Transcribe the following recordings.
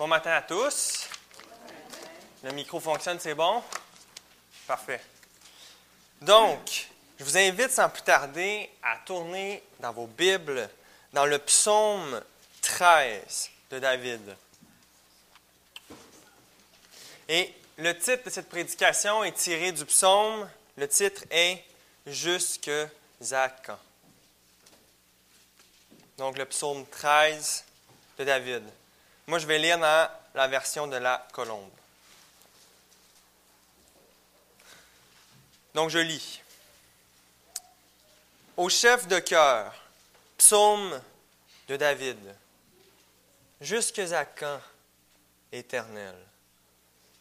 Bon matin à tous. Le micro fonctionne, c'est bon? Parfait. Donc, je vous invite sans plus tarder à tourner dans vos Bibles dans le psaume 13 de David. Et le titre de cette prédication est tiré du psaume. Le titre est Jusque quand? Donc le psaume 13 de David. Moi, je vais lire dans la version de la colombe. Donc je lis. Au chef de cœur, psaume de David. Jusque à quand, éternel,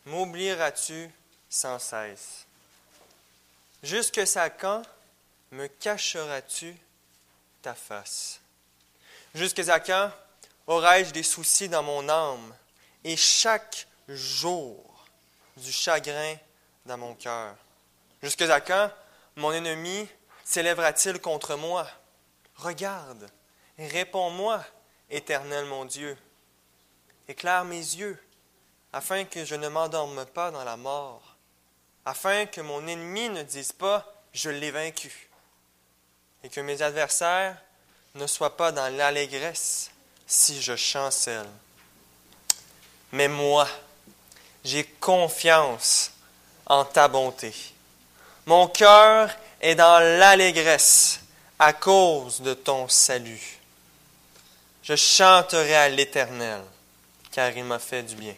m'oublieras-tu sans cesse? Jusque à quand me cacheras-tu ta face? Jusque à quand aurai-je des soucis dans mon âme? Et chaque jour du chagrin dans mon cœur? Jusque à quand mon ennemi s'élèvera-t-il contre moi? Regarde, réponds-moi, éternel mon Dieu. Éclaire mes yeux, afin que je ne m'endorme pas dans la mort, afin que mon ennemi ne dise pas, je l'ai vaincu, et que mes adversaires ne sois pas dans l'allégresse si je chancelle. Mais moi, j'ai confiance en ta bonté. Mon cœur est dans l'allégresse à cause de ton salut. Je chanterai à l'Éternel, car il m'a fait du bien.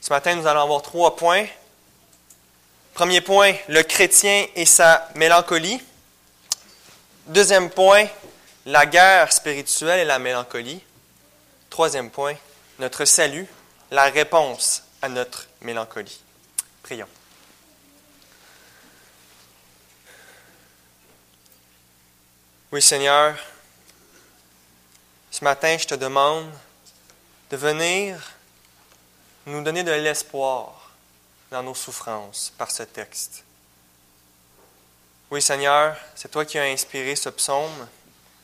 Ce matin, nous allons avoir trois points. Premier point, le chrétien et sa mélancolie. Deuxième point, la guerre spirituelle et la mélancolie. Troisième point, notre salut, la réponse à notre mélancolie. Prions. Oui Seigneur, ce matin je te demande de venir nous donner de l'espoir dans nos souffrances par ce texte. Oui, Seigneur, c'est toi qui as inspiré ce psaume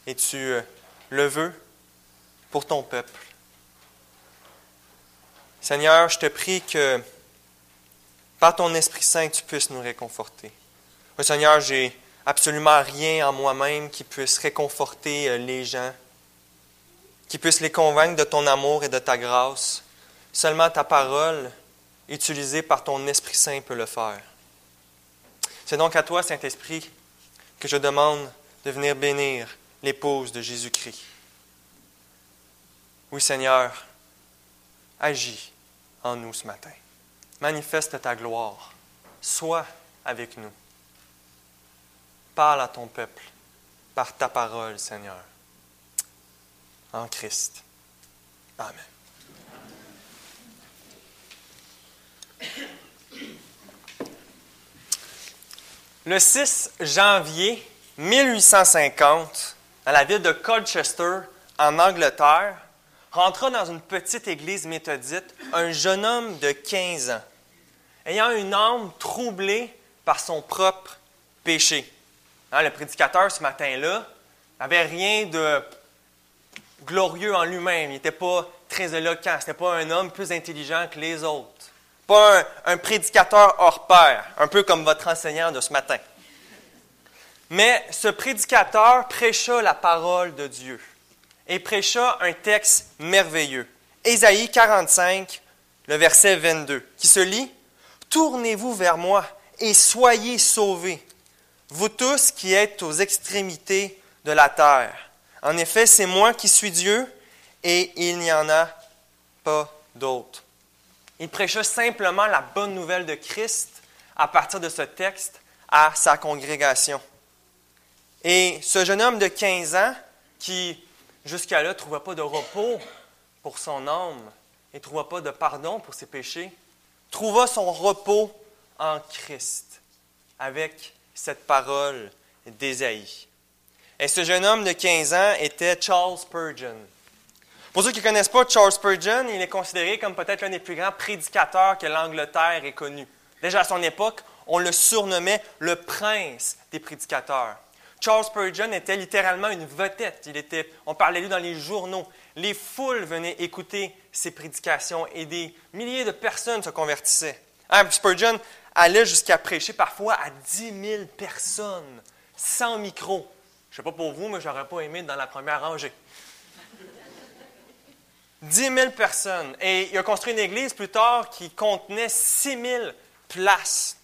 et tu euh, le veux pour ton peuple. Seigneur, je te prie que par ton Esprit Saint, tu puisses nous réconforter. Oui, Seigneur, j'ai absolument rien en moi-même qui puisse réconforter euh, les gens, qui puisse les convaincre de ton amour et de ta grâce. Seulement ta parole, utilisée par ton Esprit Saint, peut le faire. C'est donc à toi, Saint-Esprit, que je demande de venir bénir l'épouse de Jésus-Christ. Oui, Seigneur, agis en nous ce matin. Manifeste ta gloire. Sois avec nous. Parle à ton peuple par ta parole, Seigneur. En Christ. Amen. Le 6 janvier 1850, dans la ville de Colchester, en Angleterre, rentra dans une petite église méthodite un jeune homme de 15 ans, ayant une âme troublée par son propre péché. Hein, le prédicateur ce matin-là n'avait rien de glorieux en lui-même. Il n'était pas très éloquent. Ce n'était pas un homme plus intelligent que les autres. Pas un, prédicateur hors pair, un peu comme votre enseignant de ce matin. Mais ce prédicateur prêcha la parole de Dieu et prêcha un texte merveilleux. Ésaïe 45, le verset 22, qui se lit Tournez-vous vers moi et soyez sauvés, vous tous qui êtes aux extrémités de la terre. En effet, c'est moi qui suis Dieu et il n'y en a pas d'autre. Il prêcha simplement la bonne nouvelle de Christ à partir de ce texte à sa congrégation. Et ce jeune homme de 15 ans, qui jusqu'à là ne trouvait pas de repos pour son âme et ne trouvait pas de pardon pour ses péchés, trouva son repos en Christ avec cette parole d'Ésaïe. Et ce jeune homme de 15 ans était Charles Spurgeon. Pour ceux qui ne connaissent pas Charles Spurgeon, il est considéré comme peut-être l'un des plus grands prédicateurs que l'Angleterre ait connu. Déjà à son époque, on le surnommait le prince des prédicateurs. Charles Spurgeon était littéralement une vedette. Il était, on parlait de lui dans les journaux. Les foules venaient écouter ses prédications et des milliers de personnes se convertissaient. Hein, Spurgeon allait jusqu'à prêcher parfois à 10 000 personnes, sans micro. Je ne sais pas pour vous, mais je n'aurais pas aimé dans la première rangée. 10 000 personnes. Et il a construit une église plus tard qui contenait 6 000 places.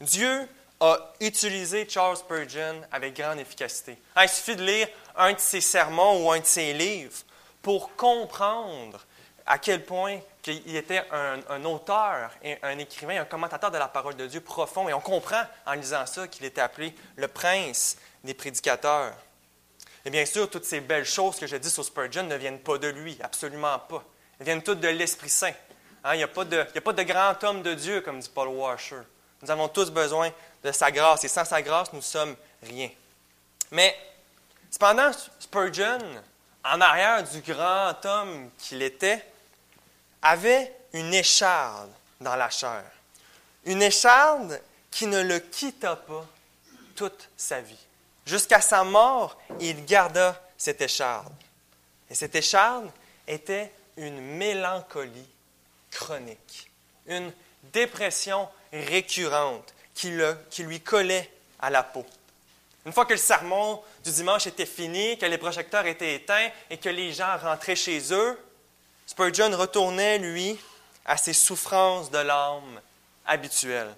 Dieu a utilisé Charles Spurgeon avec grande efficacité. Hein, il suffit de lire un de ses sermons ou un de ses livres pour comprendre à quel point qu'il était un, auteur, un écrivain, un commentateur de la parole de Dieu profond. Et on comprend en lisant ça qu'il était appelé le prince des prédicateurs. Et bien sûr, toutes ces belles choses que je dis sur Spurgeon ne viennent pas de lui, absolument pas. Elles viennent toutes de l'Esprit Saint. Hein, il n'y a, pas de grand homme de Dieu, comme dit Paul Washer. Nous avons tous besoin de sa grâce, et sans sa grâce, nous sommes rien. Mais, cependant, Spurgeon, en arrière du grand homme qu'il était, avait une écharde dans la chair. Une écharde qui ne le quitta pas toute sa vie. Jusqu'à sa mort, il garda cette écharde. Et cette écharde était une mélancolie chronique, une dépression récurrente qui, lui collait à la peau. Une fois que le sermon du dimanche était fini, que les projecteurs étaient éteints et que les gens rentraient chez eux, Spurgeon retournait, lui, à ses souffrances de l'âme habituelles.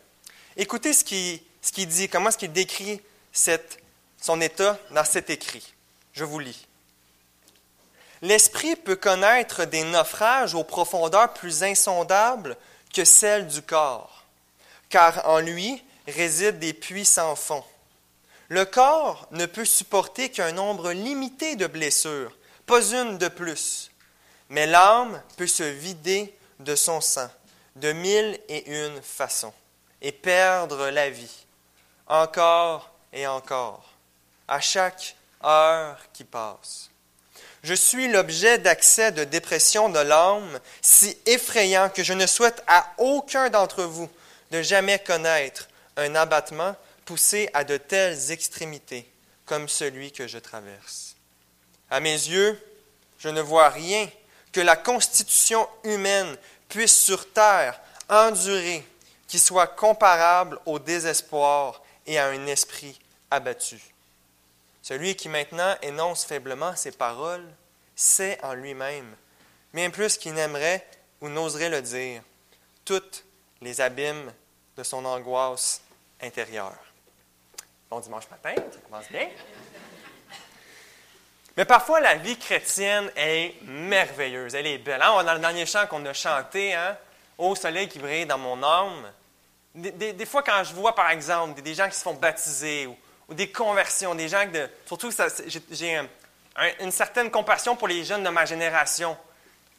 Écoutez ce qu'il dit, comment est-ce qu'il décrit son état dans cet écrit. Je vous lis. L'esprit peut connaître des naufrages aux profondeurs plus insondables que celles du corps, car en lui résident des puits sans fond. Le corps ne peut supporter qu'un nombre limité de blessures, pas une de plus. Mais l'âme peut se vider de son sang de mille et une façons et perdre la vie, encore et encore, à chaque heure qui passe. Je suis l'objet d'accès de dépression de l'âme si effrayant que je ne souhaite à aucun d'entre vous de jamais connaître un abattement poussé à de telles extrémités comme celui que je traverse. À mes yeux, je ne vois rien que la constitution humaine puisse sur terre endurer qui soit comparable au désespoir et à un esprit abattu. Celui qui maintenant énonce faiblement ces paroles sait en lui-même, bien plus qu'il n'aimerait ou n'oserait le dire, toutes les abîmes de son angoisse intérieure. Bon dimanche matin, ça commence bien. Mais parfois, la vie chrétienne est merveilleuse, elle est belle. Hein? Dans le dernier chant qu'on a chanté, hein? Ô soleil qui brille dans mon âme. Des, fois, quand je vois, par exemple, des, gens qui se font baptiser ou, des conversions, des gens de. Surtout, j'ai une certaine compassion pour les jeunes de ma génération.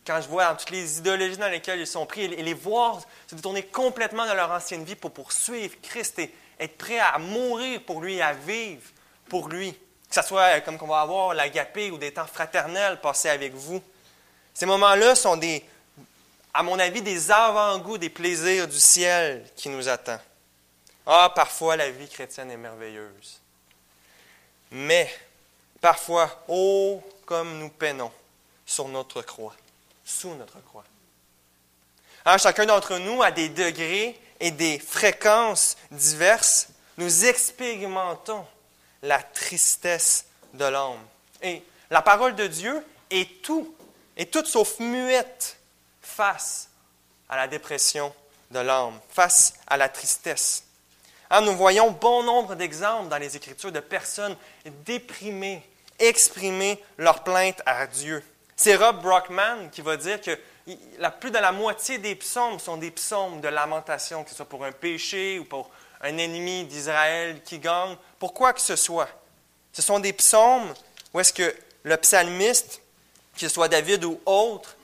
Quand je vois toutes les idéologies dans lesquelles ils sont pris et les voir se détourner complètement de leur ancienne vie pour poursuivre Christ et être prêts à mourir pour lui, à vivre pour lui que ce soit comme qu'on va avoir l'agapé ou des temps fraternels passés avec vous. Ces moments-là sont des, à mon avis, des avant-goûts des plaisirs du ciel qui nous attend. Ah, parfois la vie chrétienne est merveilleuse. Mais parfois, oh, comme nous peinons sur notre croix, sous notre croix. Chacun d'entre nous a des degrés et des fréquences diverses. Nous expérimentons la tristesse de l'âme. Et la parole de Dieu est tout, est toute sauf muette face à la dépression de l'âme, face à la tristesse. Hein, nous voyons bon nombre d'exemples dans les Écritures de personnes déprimées, exprimer leur plainte à Dieu. C'est Rob Brockman qui va dire que plus de la moitié des psaumes sont des psaumes de lamentation, que ce soit pour un péché ou pour un ennemi d'Israël qui gagne, pour quoi que ce soit? Ce sont des psaumes où est-ce que le psalmiste, qu'il soit David ou autre,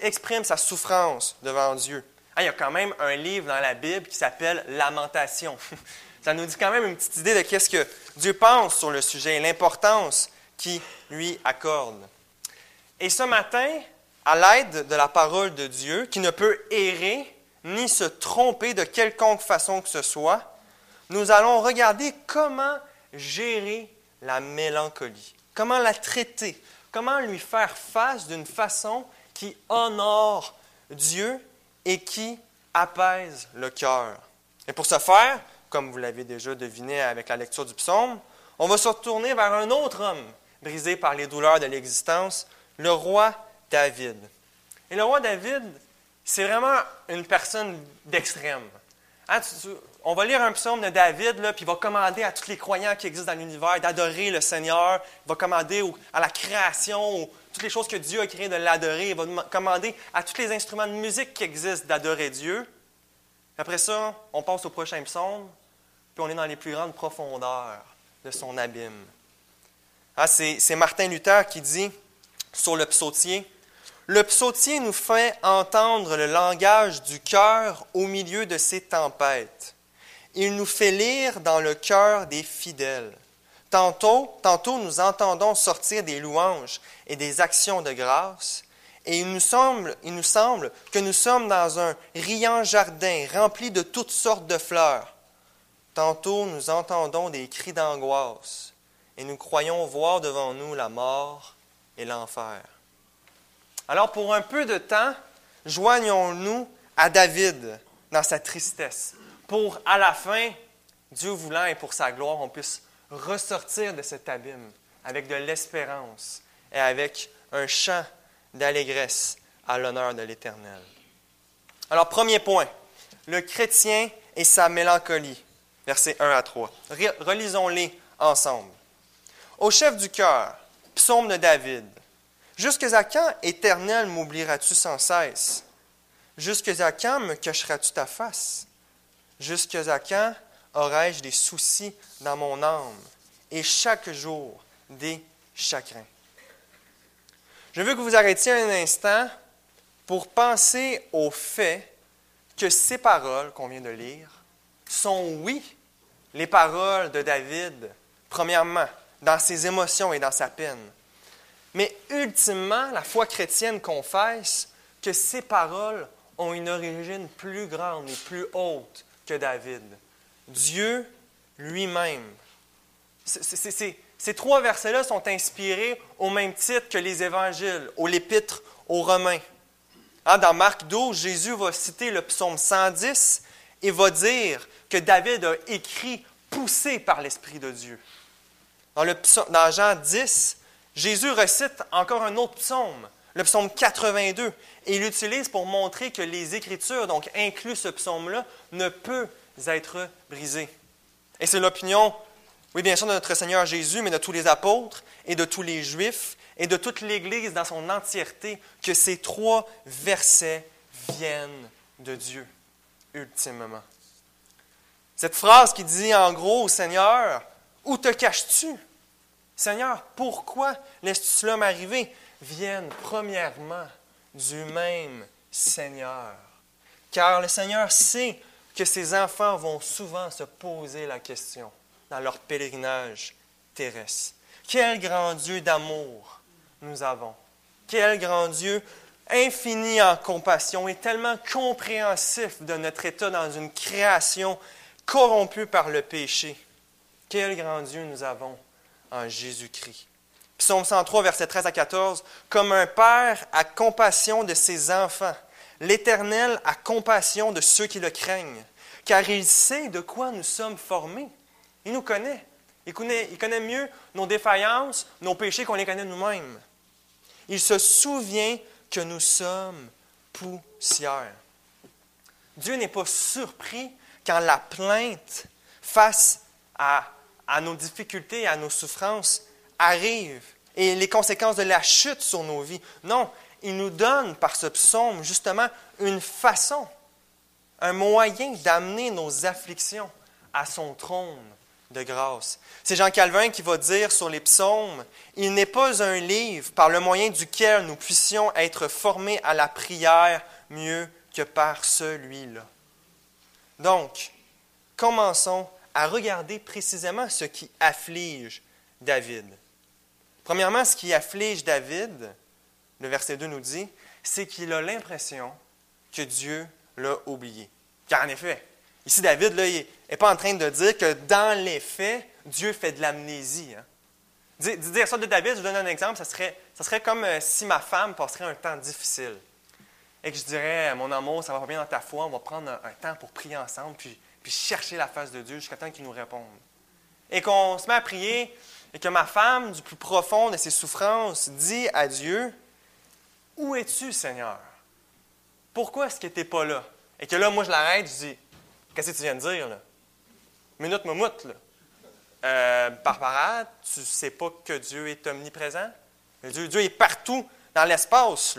exprime sa souffrance devant Dieu. Ah, il y a quand même un livre dans la Bible qui s'appelle Lamentation. Ça nous dit quand même une petite idée de qu'est-ce que Dieu pense sur le sujet et l'importance qu'il lui accorde. Et ce matin, à l'aide de la parole de Dieu, qui ne peut errer ni se tromper de quelconque façon que ce soit, nous allons regarder comment gérer la mélancolie. Comment la traiter? Comment lui faire face d'une façon qui honore Dieu et qui apaise le cœur. Et pour ce faire, comme vous l'avez déjà deviné avec la lecture du psaume, on va se retourner vers un autre homme brisé par les douleurs de l'existence, le roi David. Et le roi David, c'est vraiment une personne d'extrême. Hein, on va lire un psaume de David, puis il va commander à tous les croyants qui existent dans l'univers d'adorer le Seigneur. Il va commander à la création, toutes les choses que Dieu a créées, de l'adorer. Il va commander à tous les instruments de musique qui existent d'adorer Dieu. Après ça, on passe au prochain psaume, puis on est dans les plus grandes profondeurs de son abîme. Ah, c'est Martin Luther qui dit sur le psautier, le psautier nous fait entendre le langage du cœur au milieu de ces tempêtes. Il nous fait lire dans le cœur des fidèles. Tantôt, tantôt nous entendons sortir des louanges et des actions de grâce, et il nous, semble, il nous semble que nous sommes dans un riant jardin rempli de toutes sortes de fleurs. Tantôt nous entendons des cris d'angoisse, et nous croyons voir devant nous la mort et l'enfer. Alors pour un peu de temps, joignons-nous à David dans sa tristesse, pour à la fin, Dieu voulant et pour sa gloire, on puisse ressortir de cet abîme avec de l'espérance et avec un chant d'allégresse à l'honneur de l'Éternel. Alors, premier point, le chrétien et sa mélancolie, versets 1 à 3. Relisons-les ensemble. Au chef du cœur, psaume de David. Jusque à quand, Éternel, m'oublieras-tu sans cesse? Jusque à quand me cacheras-tu ta face? Jusque à quand aurai-je des soucis dans mon âme et chaque jour des chagrins? Je veux que vous arrêtiez un instant pour penser au fait que ces paroles qu'on vient de lire sont, oui, les paroles de David, premièrement, dans ses émotions et dans sa peine. Mais ultimement, la foi chrétienne confesse que ces paroles ont une origine plus grande et plus haute que David. Dieu lui-même. Ces trois versets-là sont inspirés au même titre que les évangiles, au l'épître aux Romains. Hein, dans Marc 12, Jésus va citer le psaume 110 et va dire que David a écrit poussé par l'Esprit de Dieu. Dans, le, dans Jean 10, Jésus recite encore un autre psaume, le psaume 82, et il l'utilise pour montrer que les Écritures, donc inclus ce psaume-là, ne peuvent être brisées. Et c'est l'opinion, oui, bien sûr, de notre Seigneur Jésus, mais de tous les apôtres et de tous les Juifs et de toute l'Église dans son entièreté, que ces trois versets viennent de Dieu, ultimement. Cette phrase qui dit en gros au Seigneur, Où te caches-tu? Seigneur, pourquoi laisses-tu cela m'arriver? Viennent premièrement du même Seigneur. Car le Seigneur sait que ses enfants vont souvent se poser la question dans leur pèlerinage terrestre. Quel grand Dieu d'amour nous avons. Quel grand Dieu infini en compassion et tellement compréhensif de notre état dans une création corrompue par le péché. Quel grand Dieu nous avons en Jésus-Christ. Psaume 103, verset 13 à 14. Comme un père a compassion de ses enfants, l'Éternel a compassion de ceux qui le craignent, car il sait de quoi nous sommes formés. Il nous connaît. Il connaît, il connaît mieux nos défaillances, nos péchés qu'on les connaît nous-mêmes. Il se souvient que nous sommes poussière. Dieu n'est pas surpris quand la plainte face à à nos difficultés, à nos souffrances arrivent et les conséquences de la chute sur nos vies. Non, il nous donne par ce psaume justement une façon, un moyen d'amener nos afflictions à son trône de grâce. C'est Jean Calvin qui va dire sur les psaumes, Il n'est pas un livre par le moyen duquel nous puissions être formés à la prière mieux que par celui-là. Donc, commençons à regarder précisément ce qui afflige David. Premièrement, ce qui afflige David, le verset 2 nous dit, c'est qu'il a l'impression que Dieu l'a oublié. Car en effet, ici David là, il n'est pas en train de dire que dans les faits, Dieu fait de l'amnésie. Hein. Dire ça de David, je vous donne un exemple, ça serait, comme euh, si ma femme passerait un temps difficile et que je dirais, mon amour, ça va pas bien dans ta foi, on va prendre un, temps pour prier ensemble, puis, puis chercher la face de Dieu jusqu'à temps qu'il nous réponde. Et qu'on se met à prier et que ma femme, du plus profond de ses souffrances, dit à Dieu, Où es-tu, Seigneur? Pourquoi est-ce que tu n'es pas là? Et que là, moi, je l'arrête, je dis, Qu'est-ce que tu viens de dire, là? Minute, momoute, là. Euh, Barbara, tu ne sais pas que Dieu est omniprésent? Dieu, Dieu est partout dans l'espace.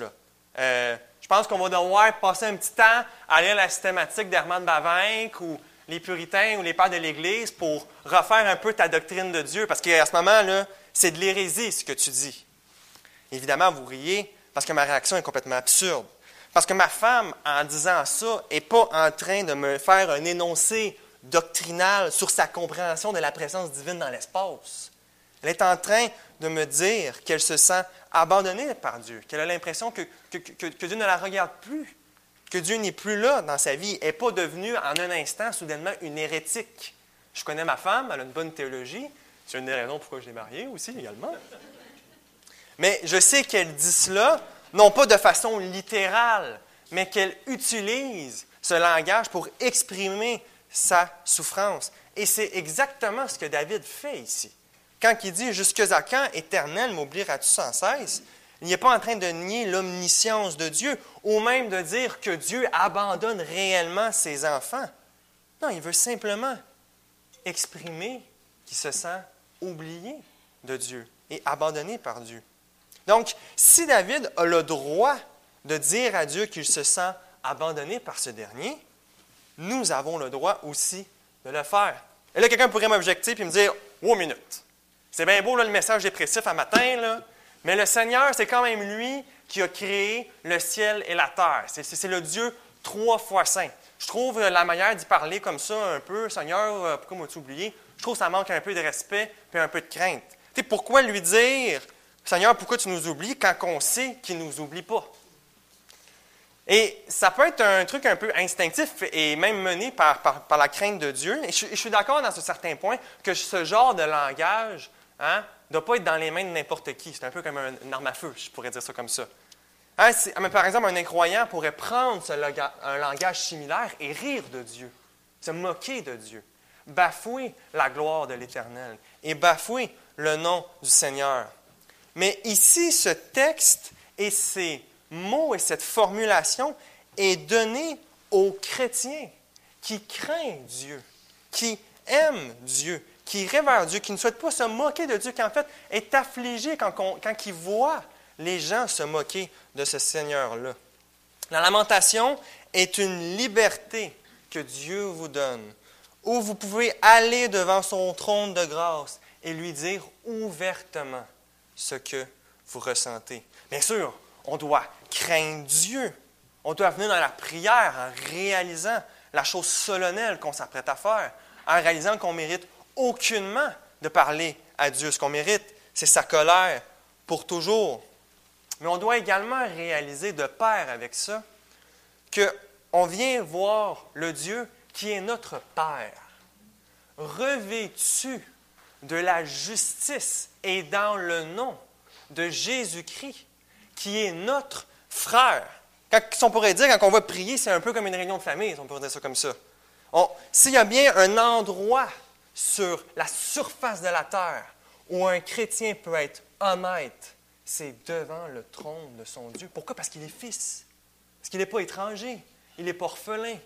Euh, je pense qu'on va devoir passer un petit temps à lire la systématique d'Hermann Bavinck ou les puritains ou les pères de l'Église pour refaire un peu ta doctrine de Dieu, parce qu'à ce moment-là, c'est de l'hérésie ce que tu dis. Évidemment, vous riez parce que ma réaction est complètement absurde. Parce que ma femme, en disant ça, n'est pas en train de me faire un énoncé doctrinale sur sa compréhension de la présence divine dans l'espace. Elle est en train de me dire qu'elle se sent abandonnée par Dieu, qu'elle a l'impression que, que, Dieu ne la regarde plus, que Dieu n'est plus là dans sa vie, n'est pas devenue en un instant soudainement une hérétique. Je connais ma femme, elle a une bonne théologie, c'est une des raisons pourquoi je l'ai mariée aussi également. Mais je sais qu'elle dit cela, non pas de façon littérale, mais qu'elle utilise ce langage pour exprimer sa souffrance. Et c'est exactement ce que David fait ici. Quand il dit Jusque à quand, éternel, m'oublieras-tu sans cesse Il n'est pas en train de nier l'omniscience de Dieu, ou même de dire que Dieu abandonne réellement ses enfants. Non, il veut simplement exprimer qu'il se sent oublié de Dieu et abandonné par Dieu. Donc, si David a le droit de dire à Dieu qu'il se sent abandonné par ce dernier, nous avons le droit aussi de le faire. Et là, quelqu'un pourrait m'objecter et me dire Oh, minute. C'est bien beau le message dépressif à matin, là, mais le Seigneur, c'est quand même lui qui a créé le ciel et la terre. C'est le Dieu trois fois saint. Je trouve la manière d'y parler comme ça un peu, Seigneur, euh, pourquoi m'as-tu oublié? Je trouve que ça manque un peu de respect et un peu de crainte. sais, pourquoi lui dire, Seigneur, pourquoi tu nous oublies quand on sait qu'il ne nous oublie pas? Et ça peut être un truc un peu instinctif et même mené par, la crainte de Dieu. Et je, suis d'accord dans un certain point que ce genre de langage ne doit pas être dans les mains de n'importe qui. C'est un peu comme un, une arme à feu, je pourrais dire ça comme ça. Hein, par exemple, un incroyant pourrait prendre un langage similaire et rire de Dieu, se moquer de Dieu, bafouer la gloire de l'Éternel et bafouer le nom du Seigneur. Mais ici, ce texte et ses mot et cette formulation est donnée aux chrétiens qui craignent Dieu, qui aiment Dieu, qui révèrent Dieu, qui ne souhaitent pas se moquer de Dieu, qui en fait est affligé quand, quand il voit les gens se moquer de ce Seigneur-là. La lamentation est une liberté que Dieu vous donne, où vous pouvez aller devant son trône de grâce et lui dire ouvertement ce que vous ressentez. Bien sûr, on doit craindre Dieu. On doit venir dans la prière en réalisant la chose solennelle qu'on s'apprête à faire, en réalisant qu'on mérite aucunement de parler à Dieu. Ce qu'on mérite, c'est sa colère pour toujours. Mais on doit également réaliser de pair avec ça qu'on vient voir le Dieu qui est notre Père, revêtu de la justice et dans le nom de Jésus-Christ, qui est notre frère. Quand, on pourrait dire, quand on va prier, c'est un peu comme une réunion de famille, on pourrait dire ça comme ça. S'il y a bien un endroit sur la surface de la terre où un chrétien peut être honnête, c'est devant le trône de son Dieu. Pourquoi? Parce qu'il est fils. Parce qu'il n'est pas étranger. Il n'est pas orphelin.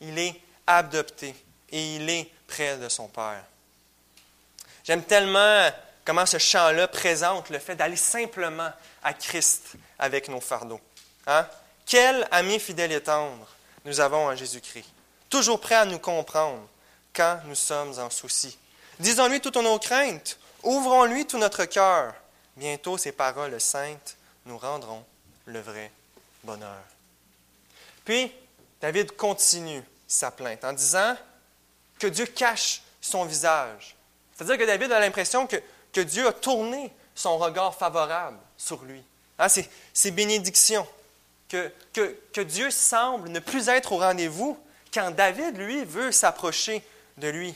Il est adopté. Et il est près de son Père. J'aime tellement comment ce chant-là présente le fait d'aller simplement à Christ avec nos fardeaux. Hein? Quel ami fidèle et tendre nous avons en Jésus-Christ, toujours prêt à nous comprendre quand nous sommes en souci. Disons-lui toutes nos craintes, ouvrons-lui tout notre cœur. Bientôt ces paroles saintes nous rendront le vrai bonheur. Puis, David continue sa plainte en disant que Dieu cache son visage. C'est-à-dire que David a l'impression que, que Dieu a tourné son regard favorable sur lui. Hein, c'est bénédiction. Que, que, Dieu semble ne plus être au rendez-vous quand David, lui, veut s'approcher de lui.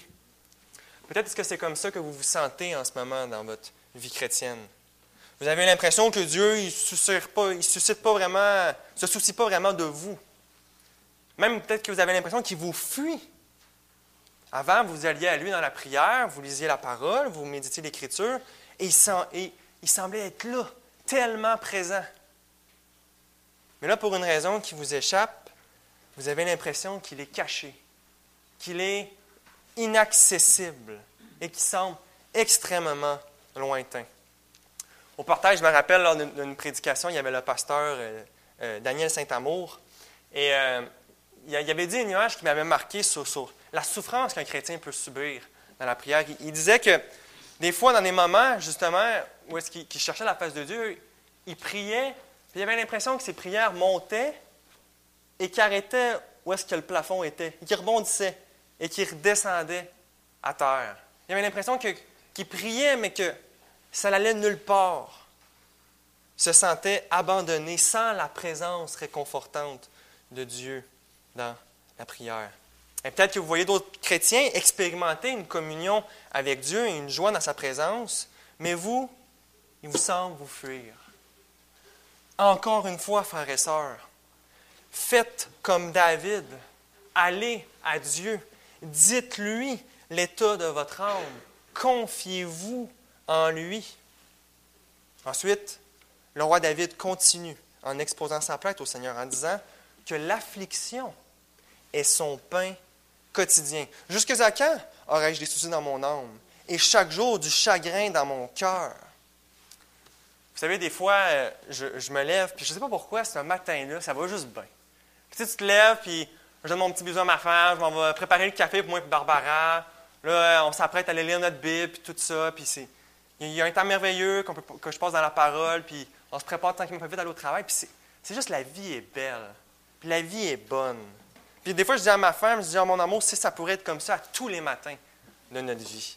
Peut-être que c'est comme ça que vous vous sentez en ce moment dans votre vie chrétienne. Vous avez l'impression que Dieu il suscite pas, il vraiment, se soucie pas vraiment de vous. Même peut-être que vous avez l'impression qu'il vous fuit. Avant, vous alliez à lui dans la prière, vous lisiez la parole, vous méditiez l'Écriture, et il semblait être là, tellement présent. Mais là, pour une raison qui vous échappe, vous avez l'impression qu'il est caché, qu'il est inaccessible et qu'il semble extrêmement lointain. Au partage, je me rappelle, lors d'une prédication, il y avait le pasteur euh, euh, Daniel Saint-Amour, et euh, il avait dit une image qui m'avait marqué sur, la souffrance qu'un chrétien peut subir dans la prière. Il, disait que des fois, dans des moments, justement, où est-ce qu'il cherchait la face de Dieu, il priait, puis il avait l'impression que ses prières montaient et qu'arrêtaient où est-ce que le plafond était, et qu'il rebondissait et qu'il redescendait à terre. Il avait l'impression qu'il priait, mais que ça n'allait nulle part. Il se sentait abandonné sans la présence réconfortante de Dieu dans la prière. Et peut-être que vous voyez d'autres chrétiens expérimenter une communion avec Dieu et une joie dans sa présence, mais vous, il vous semble vous fuir. Encore une fois, frères et sœurs, faites comme David. Allez à Dieu. Dites-lui l'état de votre âme. Confiez-vous en lui. Ensuite, le roi David continue en exposant sa plainte au Seigneur en disant que l'affliction est son pain quotidien. Jusque à quand aurais-je des soucis dans mon âme et chaque jour du chagrin dans mon cœur? Vous savez, des fois, euh, je, me lève, puis je ne sais pas pourquoi, ce matin-là, ça va juste bien. Puis tu, te lèves, puis je donne mon petit bisou à ma femme, je m'en vais préparer le café pour moi et Barbara. Là, on s'apprête à aller lire notre Bible, puis tout ça, puis c'est... Il y a un temps merveilleux que je passe dans la parole, puis on se prépare tant qu'il fait vite aller au travail, puis c'est juste la vie est belle. Puis la vie est bonne. Puis des fois, je dis à ma femme, je dis à mon amour, si ça pourrait être comme ça tous les matins de notre vie.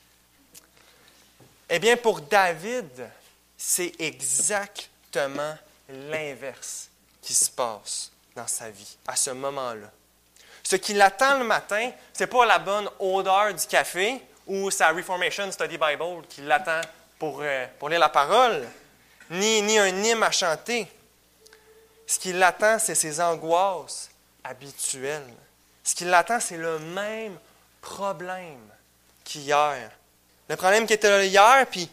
Eh bien, pour David, c'est exactement l'inverse qui se passe dans sa vie à ce moment-là. Ce qui l'attend le matin, ce n'est pas la bonne odeur du café ou sa Reformation Study Bible qui l'attend pour, euh, pour lire la parole, ni, ni un hymne à chanter. Ce qui l'attend, c'est ses angoisses habituelles. Ce qui l'attend, c'est le même problème qu'hier. Le problème qui était là hier, puis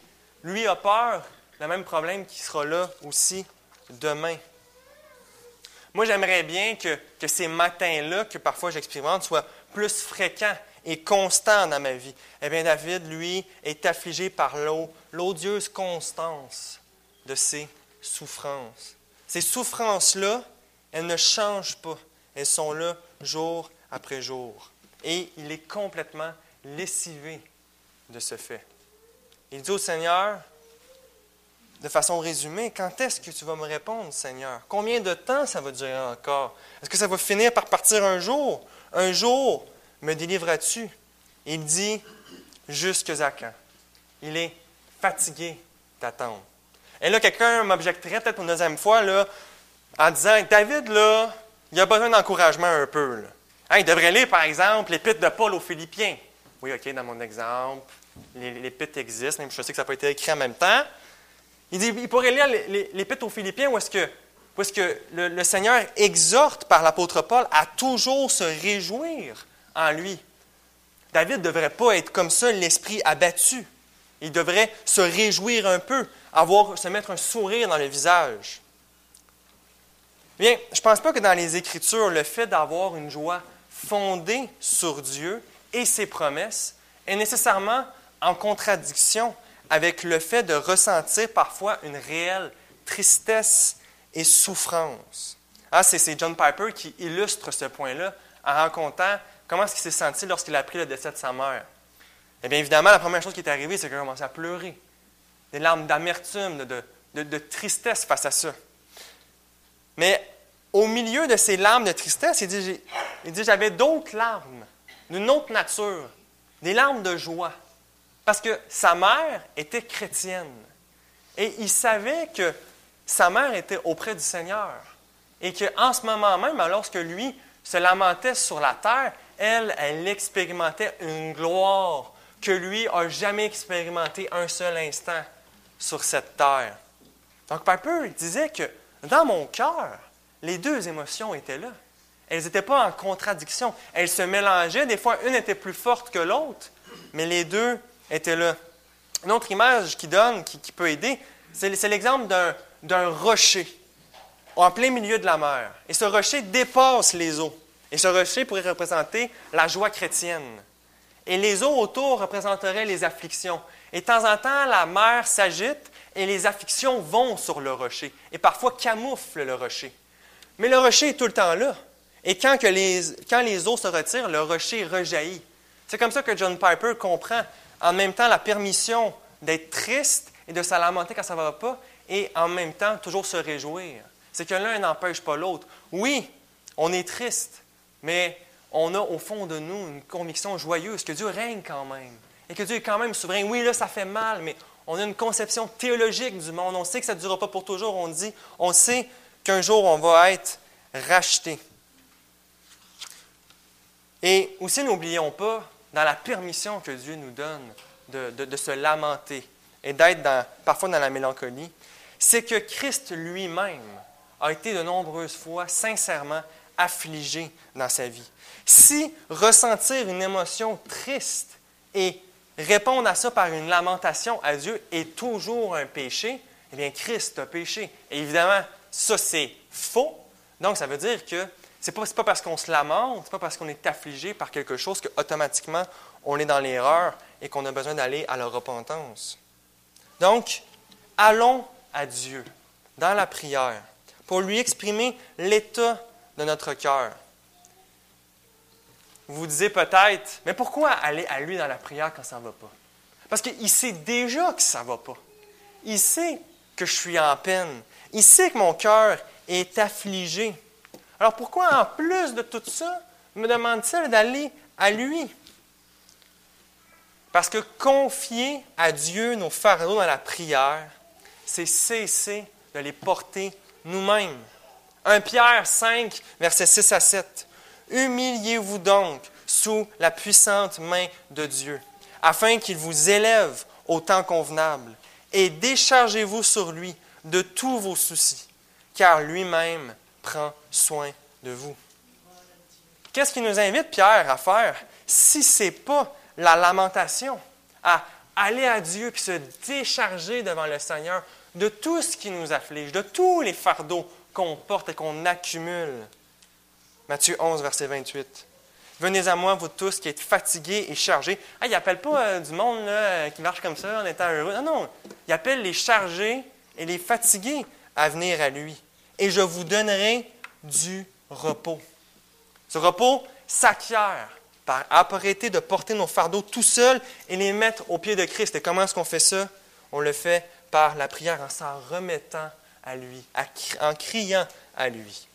lui a peur, le même problème qui sera là aussi demain. Moi, j'aimerais bien que, que ces matins-là, que parfois j'expérimente, soient plus fréquents et constants dans ma vie. Eh bien, David, lui, est affligé par l'odieuse constance de ses souffrances. Ces souffrances-là, elles ne changent pas. Elles sont là jour après jour. Et il est complètement lessivé de ce fait. Il dit au Seigneur, de façon résumée, quand est-ce que tu vas me répondre, Seigneur? Combien de temps ça va durer encore? Est-ce que ça va finir par partir un jour? Un jour, me délivreras-tu? Il dit, jusque à quand? Il est fatigué d'attendre. Et là, quelqu'un m'objecterait peut-être une deuxième fois là, en disant David, là, il a besoin d'encouragement un peu. Hein, il devrait lire, par exemple, l'épître de Paul aux Philippiens. Oui, OK, dans mon exemple, l'épître existe, même je sais que ça pas été écrit en même temps. Il dit pourrait lire l'épître aux Philippiens où est-ce que, le Seigneur exhorte par l'apôtre Paul à toujours se réjouir en lui. David ne devrait pas être comme ça, l'esprit abattu. Il devrait se réjouir un peu, avoir, se mettre un sourire dans le visage. Bien, je ne pense pas que dans les Écritures, le fait d'avoir une joie fondée sur Dieu et ses promesses est nécessairement en contradiction avec le fait de ressentir parfois une réelle tristesse et souffrance. Ah, c'est John Piper qui illustre ce point-là en racontant comment est-ce qu'il s'est senti lorsqu'il a appris le décès de sa mère. Eh bien, évidemment, la première chose qui est arrivée, c'est qu'il a commencé à pleurer. Des larmes d'amertume, de, tristesse face à ça. Mais au milieu de ces larmes de tristesse, il dit, il dit j'avais d'autres larmes, d'une autre nature, des larmes de joie. Parce que sa mère était chrétienne. Et il savait que sa mère était auprès du Seigneur. Et qu'en ce moment même, lorsque lui se lamentait sur la terre, elle, elle expérimentait une gloire que lui n'a jamais expérimenté un seul instant sur cette terre. Donc Piper disait que dans mon cœur, les deux émotions étaient là. Elles n'étaient pas en contradiction. Elles se mélangeaient. Des fois, une était plus forte que l'autre, mais les deux étaient là. Une autre image qui donne, qui, peut aider, c'est l'exemple d'un rocher en plein milieu de la mer. Et ce rocher dépasse les eaux. Et ce rocher pourrait représenter la joie chrétienne. Et les eaux autour représenteraient les afflictions. Et de temps en temps, la mer s'agite et les afflictions vont sur le rocher et parfois camouflent le rocher. Mais le rocher est tout le temps là. Et quand, que les, quand les eaux se retirent, le rocher rejaillit. C'est comme ça que John Piper comprend en même temps la permission d'être triste et de se lamenter quand ça ne va pas, et en même temps toujours se réjouir. C'est que l'un n'empêche pas l'autre. Oui, on est triste, mais on a au fond de nous une conviction joyeuse que Dieu règne quand même et que Dieu est quand même souverain. Oui, là, ça fait mal, mais on a une conception théologique du monde. On sait que ça ne durera pas pour toujours. On dit, on sait qu'un jour, on va être racheté. Et aussi, n'oublions pas, dans la permission que Dieu nous donne de, se lamenter et d'être parfois dans la mélancolie, c'est que Christ lui-même a été de nombreuses fois sincèrement affligé dans sa vie. Si ressentir une émotion triste et répondre à ça par une lamentation à Dieu est toujours un péché, eh bien, Christ a péché. Et évidemment, ça, c'est faux. Donc, ça veut dire que ce n'est pas, parce qu'on se lamente, ce pas parce qu'on est affligé par quelque chose qu'automatiquement, on est dans l'erreur et qu'on a besoin d'aller à la repentance. Donc, allons à Dieu dans la prière pour lui exprimer l'état de notre cœur. Vous vous disiez peut-être, mais pourquoi aller à lui dans la prière quand ça ne va pas? Parce qu'il sait déjà que ça ne va pas. Il sait que je suis en peine. Il sait que mon cœur est affligé. Alors pourquoi, en plus de tout ça, me demande-t-il d'aller à lui? Parce que confier à Dieu nos fardeaux dans la prière, c'est cesser de les porter nous-mêmes. 1 Pierre 5, versets 6 à 7. Humiliez-vous donc sous la puissante main de Dieu, afin qu'il vous élève au temps convenable, et déchargez-vous sur lui de tous vos soucis, car lui-même prend soin de vous. Qu'est-ce qui nous invite Pierre à faire si ce n'est pas la lamentation, à aller à Dieu et se décharger devant le Seigneur de tout ce qui nous afflige, de tous les fardeaux qu'on porte et qu'on accumule? Matthieu 11, verset 28. Venez à moi, vous tous qui êtes fatigués et chargés. il n'appelle pas euh, du monde euh, qui marche comme ça en étant heureux. Non, non. Il appelle les chargés et les fatigués à venir à lui. Et je vous donnerai du repos. Ce repos s'acquiert par apprêter de porter nos fardeaux tout seuls et les mettre aux pieds de Christ. Et comment est-ce qu'on fait ça? On le fait par la prière en s'en remettant à lui, en criant à lui.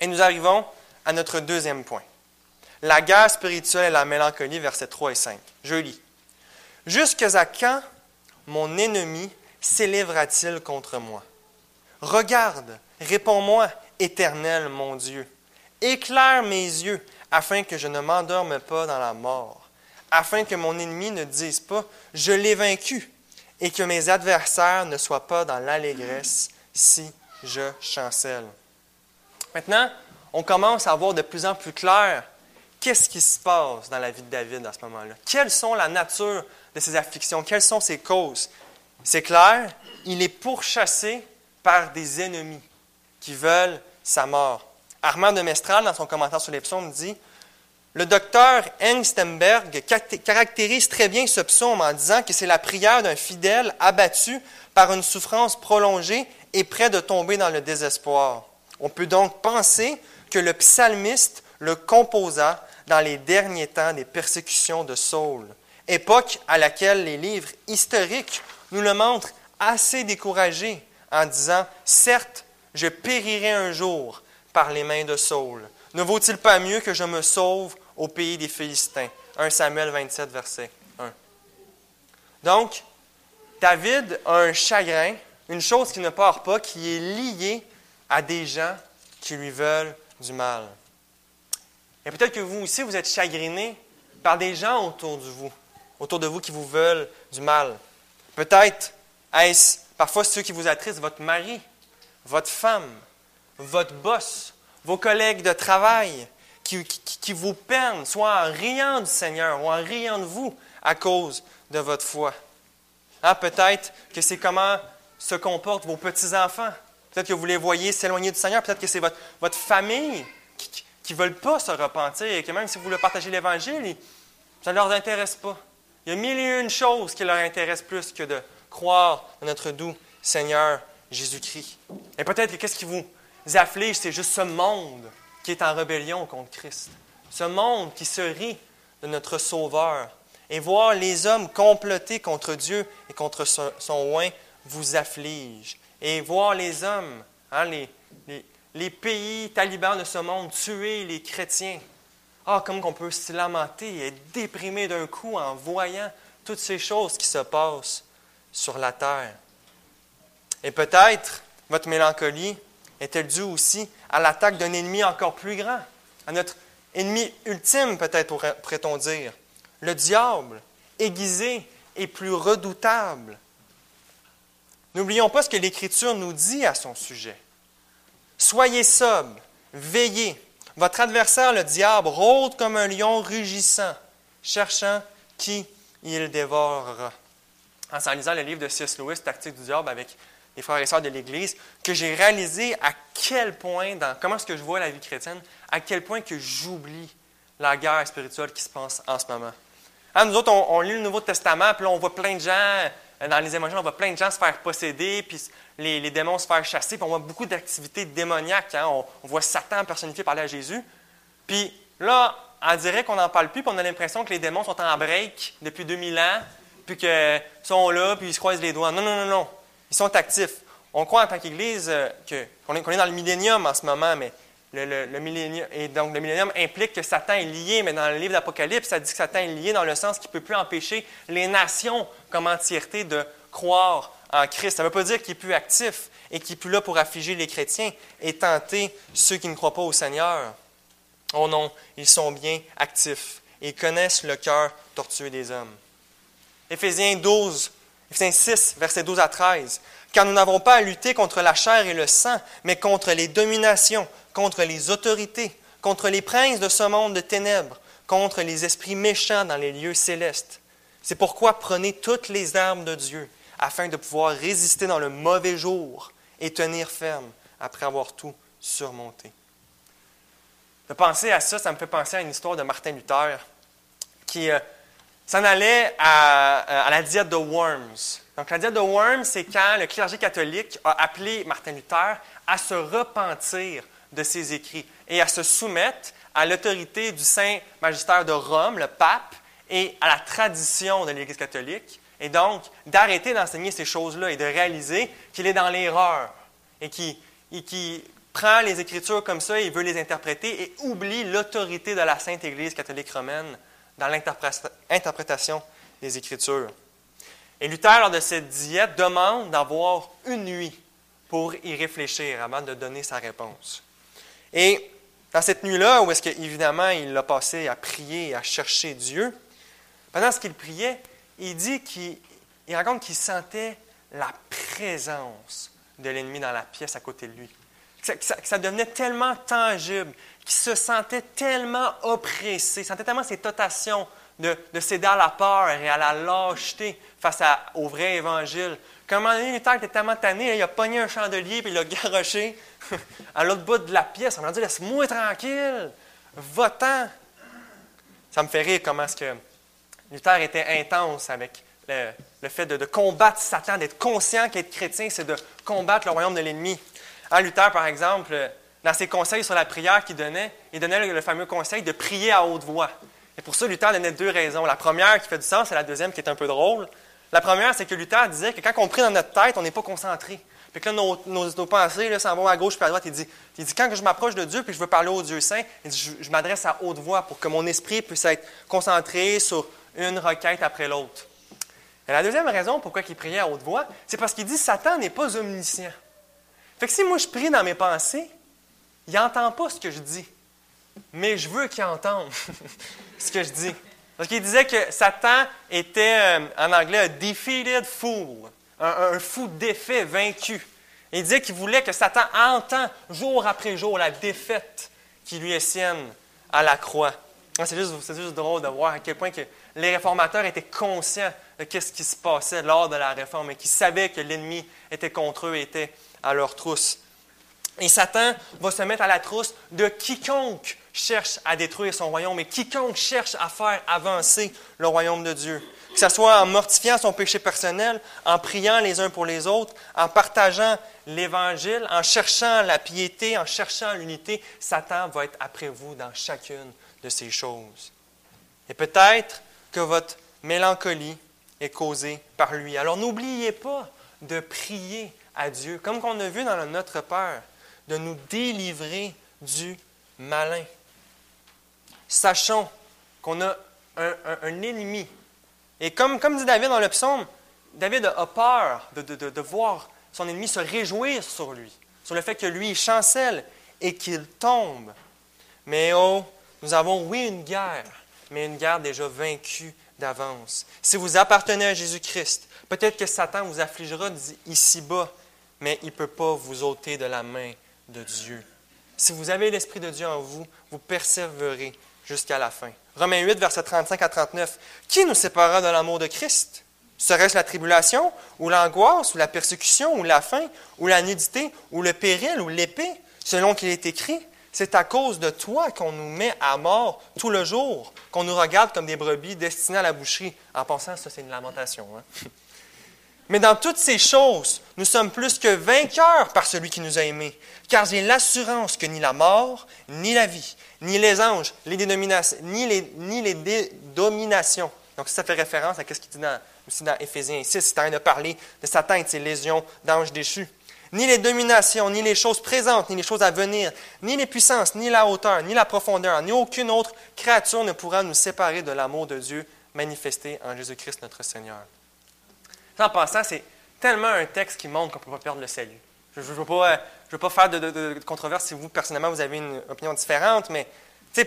Et nous arrivons à notre deuxième point. La guerre spirituelle et la mélancolie, versets 3 et 5. Je lis. Jusqu'à quand mon ennemi s'élèvera-t-il contre moi? Regarde, réponds-moi, éternel mon Dieu. Éclaire mes yeux afin que je ne m'endorme pas dans la mort, afin que mon ennemi ne dise pas, je l'ai vaincu, et que mes adversaires ne soient pas dans l'allégresse si je chancelle. Maintenant, on commence à voir de plus en plus clair qu'est-ce qui se passe dans la vie de David à ce moment-là. Quelles sont la nature de ses afflictions? Quelles sont ses causes? C'est clair, il est pourchassé par des ennemis qui veulent sa mort. Armand de Mestral, dans son commentaire sur les psaumes, dit Le docteur Engstenberg caractérise très bien ce psaume en disant que c'est la prière d'un fidèle abattu par une souffrance prolongée et près de tomber dans le désespoir. On peut donc penser que le psalmiste le composa dans les derniers temps des persécutions de Saul, époque à laquelle les livres historiques nous le montrent assez découragé en disant Certes, je périrai un jour par les mains de Saul. Ne vaut-il pas mieux que je me sauve au pays des Philistins? 1 Samuel 27, verset 1. Donc, David a un chagrin, une chose qui ne part pas, qui est liée à des gens qui lui veulent du mal. Et peut-être que vous aussi, vous êtes chagriné par des gens autour de vous, autour de vous qui vous veulent du mal. Peut-être Est-ce parfois ceux qui vous attristent, votre mari, votre femme, votre boss, vos collègues de travail, qui, vous peinent, soit en riant du Seigneur ou en riant de vous à cause de votre foi? Hein, peut-être que c'est comment se comportent vos petits-enfants. Peut-être que vous les voyez s'éloigner du Seigneur. Peut-être que c'est votre, votre famille qui ne veulent pas se repentir et que même si vous leur partagez l'Évangile, ça ne leur intéresse pas. Il y a mille et une choses qui leur intéressent plus que de croire en notre doux Seigneur Jésus-Christ. Et peut-être que qu'est-ce qui vous afflige, c'est juste ce monde qui est en rébellion contre Christ. Ce monde qui se rit de notre Sauveur. Et voir les hommes comploter contre Dieu et contre son, oin vous afflige. Et voir les hommes, hein, les, les, pays talibans de ce monde tuer les chrétiens. Ah, comme qu'on peut se lamenter et être déprimé d'un coup en voyant toutes ces choses qui se passent sur la terre. Et peut-être votre mélancolie est-elle due aussi à l'attaque d'un ennemi encore plus grand, à notre ennemi ultime peut-être pourrait-on dire, le diable, aiguisé et plus redoutable. N'oublions pas ce que l'Écriture nous dit à son sujet. Soyez sobres, veillez. Votre adversaire, le diable, rôde comme un lion rugissant, cherchant qui il dévorera en lisant le livre de C.S. Lewis, Tactique du diable, avec les frères et sœurs de l'Église, que j'ai réalisé à quel point, dans comment est-ce que je vois la vie chrétienne, à quel point que j'oublie la guerre spirituelle qui se passe en ce moment. Hein, nous autres, on, lit le Nouveau Testament, puis là, on voit plein de gens, euh, dans les émotions, on voit plein de gens se faire posséder, puis les, démons se faire chasser, puis on voit beaucoup d'activités démoniaques. Hein. on, voit Satan personnifié parler à Jésus. Puis là, on dirait qu'on n'en parle plus, puis on a l'impression que les démons sont en break depuis 2000 ans, puis qu'ils sont là, puis ils se croisent les doigts. Non, non, non, non. Ils sont actifs. On croit en tant qu'Église euh, qu'on est, dans le millénium en ce moment, mais le, millénium, implique que Satan est lié, mais dans le livre d'Apocalypse, ça dit que Satan est lié dans le sens qu'il ne peut plus empêcher les nations comme entièreté de croire en Christ. Ça ne veut pas dire qu'il est plus actif et qu'il est plus là pour affliger les chrétiens et tenter ceux qui ne croient pas au Seigneur. Oh non, ils sont bien actifs et connaissent le cœur tortueux des hommes. Éphésiens 12, Éphésiens 6, versets 12 à 13. Car nous n'avons pas à lutter contre la chair et le sang, mais contre les dominations, contre les autorités, contre les princes de ce monde de ténèbres, contre les esprits méchants dans les lieux célestes. C'est pourquoi prenez toutes les armes de Dieu, afin de pouvoir résister dans le mauvais jour et tenir ferme après avoir tout surmonté. De penser à ça, ça me fait penser à une histoire de Martin Luther qui euh, s'en allait à, la diète de Worms. Donc, la diète de Worms, c'est quand le clergé catholique a appelé Martin Luther à se repentir de ses écrits et à se soumettre à l'autorité du Saint Magistère de Rome, le pape, et à la tradition de l'Église catholique, et donc d'arrêter d'enseigner ces choses-là et de réaliser qu'il est dans l'erreur et qu'il prend les Écritures comme ça et veut les interpréter et oublie l'autorité de la Sainte Église catholique romaine dans l'interprétation des Écritures. Et Luther, lors de cette diète, demande d'avoir une nuit pour y réfléchir avant de donner sa réponse. Et dans cette nuit-là, où est-ce qu'évidemment il l'a passé à prier, à chercher Dieu, pendant ce qu'il priait, il dit qu'il raconte qu'il sentait la présence de l'ennemi dans la pièce à côté de lui. Que ça, devenait tellement tangible, qu'il se sentait tellement oppressé, sentait tellement ces tentations de, céder à la peur et à la lâcheté face au vrai évangile. Donné, Luther était tellement tanné, il a pogné un chandelier et il l'a garoché à l'autre bout de la pièce. On m'a dit Laisse-moi tranquille, va-t'en. Ça me fait rire comment est-ce que Luther était intense avec le, fait de, combattre Satan, d'être conscient qu'être chrétien, c'est de combattre le royaume de l'ennemi. À Luther, par exemple, dans ses conseils sur la prière qu'il donnait, il donnait le, fameux conseil de prier à haute voix. Et pour ça, Luther donnait deux raisons. La première qui fait du sens et la deuxième qui est un peu drôle. La première, c'est que Luther disait que quand on prie dans notre tête, on n'est pas concentré. Puis que là, nos, pensées s'en vont à gauche puis à droite. Il dit, il dit quand je m'approche de Dieu puis je veux parler au Dieu saint, je, m'adresse à haute voix pour que mon esprit puisse être concentré sur une requête après l'autre. Et la deuxième raison pourquoi il priait à haute voix, c'est parce qu'il dit Satan n'est pas omniscient. Fait que si moi je prie dans mes pensées, il n'entend pas ce que je dis. Mais je veux qu'il entende ce que je dis. Parce qu'il disait que Satan était, euh, en anglais, a defeated fool. un, fou défait, vaincu. il disait qu'il voulait que Satan entende jour après jour la défaite qui lui est sienne à la croix. Ah, c'est juste, juste, drôle de voir à quel point les réformateurs étaient conscients de ce qui se passait lors de la réforme et qui savaient que l'ennemi était contre eux et était à leur trousse. Et Satan va se mettre à la trousse de quiconque cherche à détruire son royaume et quiconque cherche à faire avancer le royaume de Dieu. Que ce soit en mortifiant son péché personnel, en priant les uns pour les autres, en partageant l'Évangile, en cherchant la piété, en cherchant l'unité, Satan va être après vous dans chacune de ces choses. Et peut-être que votre mélancolie est causée par lui. Alors n'oubliez pas de prier à Dieu, comme on a vu dans Notre Père, de nous délivrer du malin. Sachons qu'on a un, ennemi. Et comme, comme dit David dans le psaume, David a peur de, de, voir son ennemi se réjouir sur lui, sur le fait que lui chancelle et qu'il tombe. Mais oh, nous avons, oui, une guerre, mais une guerre déjà vaincue d'avance. Si vous appartenez à Jésus-Christ, peut-être que Satan vous affligera ici-bas, mais il ne peut pas vous ôter de la main de Dieu. Si vous avez l'Esprit de Dieu en vous, vous persévérez jusqu'à la fin. Romains 8, versets 35 à 39. Qui nous séparera de l'amour de Christ? Serait-ce la tribulation, ou l'angoisse, ou la persécution, ou la faim, ou la nudité, ou le péril, ou l'épée? Selon qu'il est écrit, c'est à cause de toi qu'on nous met à mort tout le jour, qu'on nous regarde comme des brebis destinées à la boucherie. En pensant, ça c'est une lamentation. Hein? Mais dans toutes ces choses, nous sommes plus que vainqueurs par celui qui nous a aimés, car j'ai l'assurance que ni la mort, ni la vie, ni les anges, les dénominations, ni les, dominations. Donc, ça fait référence à ce qu'il dit dans, aussi dans Éphésiens 6, c'est en train de parler de Satan et ses légions d'anges déchus. Ni les dominations, ni les choses présentes, ni les choses à venir, ni les puissances, ni la hauteur, ni la profondeur, ni aucune autre créature ne pourra nous séparer de l'amour de Dieu manifesté en Jésus-Christ notre Seigneur. En passant, c'est tellement un texte qui montre qu'on ne peut pas perdre le salut. Je ne veux, pas, veux pas faire de, controverse si vous, personnellement, vous avez une opinion différente, mais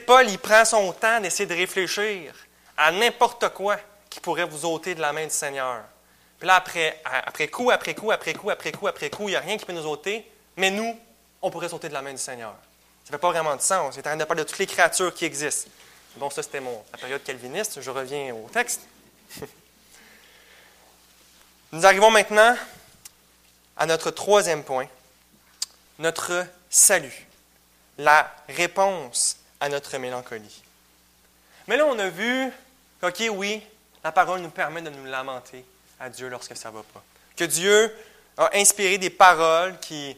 Paul, il prend son temps d'essayer de réfléchir à n'importe quoi qui pourrait vous ôter de la main du Seigneur. Puis là, après, après coup, après coup, après coup, après coup, après coup, il n'y a rien qui peut nous ôter, mais nous, on pourrait sauter de la main du Seigneur. Ça ne fait pas vraiment de sens. Il est en train de parler de toutes les créatures qui existent. Bon, ça, c'était mon, la période calviniste. Je reviens au texte. Nous arrivons maintenant à notre troisième point, notre salut, la réponse à notre mélancolie. Mais là, on a vu OK, oui, la parole nous permet de nous lamenter à Dieu lorsque ça ne va pas. Que Dieu a inspiré des paroles qui,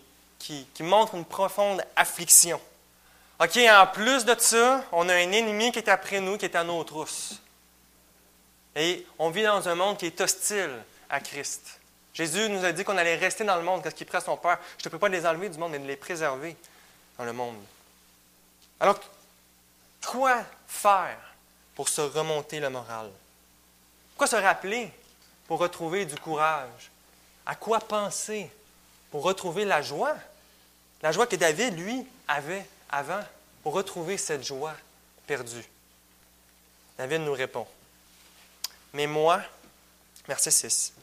montrent une profonde affliction. OK, en plus de ça, on a un ennemi qui est après nous, qui est à nos trousses. Et on vit dans un monde qui est hostile à Christ. Jésus nous a dit qu'on allait rester dans le monde parce qu'il prend son Père? Je ne peux pas les enlever du monde, mais de les préserver dans le monde. Alors, quoi faire pour se remonter le moral? Quoi se rappeler pour retrouver du courage? À quoi penser pour retrouver la joie? La joie que David, lui, avait avant, pour retrouver cette joie perdue. David nous répond, Mais moi, verset 6,